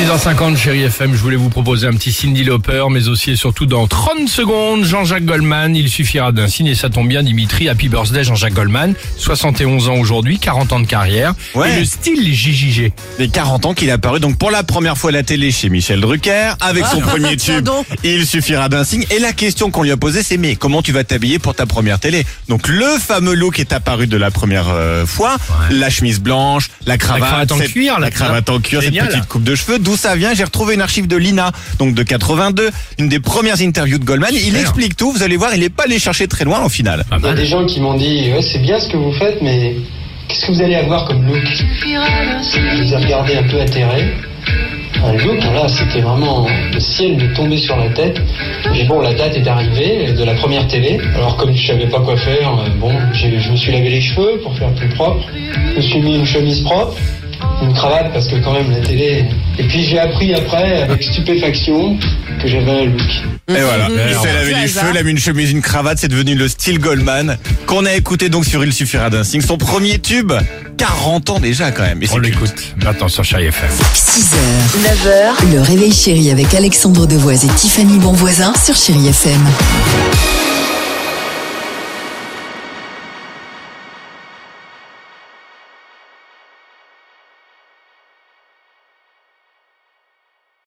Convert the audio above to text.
6h50, chérie FM, je voulais vous proposer un petit Cindy Lauper, mais aussi et surtout dans 30 secondes, Jean-Jacques Goldman. Il suffira d'un signe et ça tombe bien, Dimitri. Happy birthday, Jean-Jacques Goldman. 71 ans aujourd'hui, 40 ans de carrière. Ouais. Et le style JJG. Les 40 ans qu'il est apparu donc pour la première fois à la télé chez Michel Drucker avec son premier tube. Il suffira d'un signe. Et la question qu'on lui a posée c'est mais comment tu vas t'habiller pour ta première télé? Donc le fameux look est apparu de la première euh, fois, la chemise blanche, la cravate, cravate en cette- cuir, là, la cravate en cuir, cette petite coupe de cheveux. D'où ça vient J'ai retrouvé une archive de Lina, donc de 82, une des premières interviews de Goldman. Il explique tout. Vous allez voir, il est pas allé chercher très loin au final. Il y a mal. des gens qui m'ont dit ouais, c'est bien ce que vous faites, mais qu'est-ce que vous allez avoir comme look Je les ai regardés un peu atterrés. Un look, là, c'était vraiment le ciel me tombait sur la tête. Et bon, la date est arrivée de la première télé. Alors, comme je savais pas quoi faire, euh, bon, je me suis lavé les cheveux pour faire plus propre. Je me suis mis une chemise propre, une cravate parce que quand même la télé. Et puis j'ai appris après, avec stupéfaction, que j'avais un look. Et voilà, il Alors, s'est lavé les cheveux, il a mis une chemise, une cravate, c'est devenu le style Goldman qu'on a écouté donc sur Il suffira d'un signe. Son premier tube, 40 ans déjà quand même. Et On l'écoute maintenant sur Chérie FM. 6h, 9h, le réveil chéri avec Alexandre Devoise et Tiffany Bonvoisin sur Chéri FM.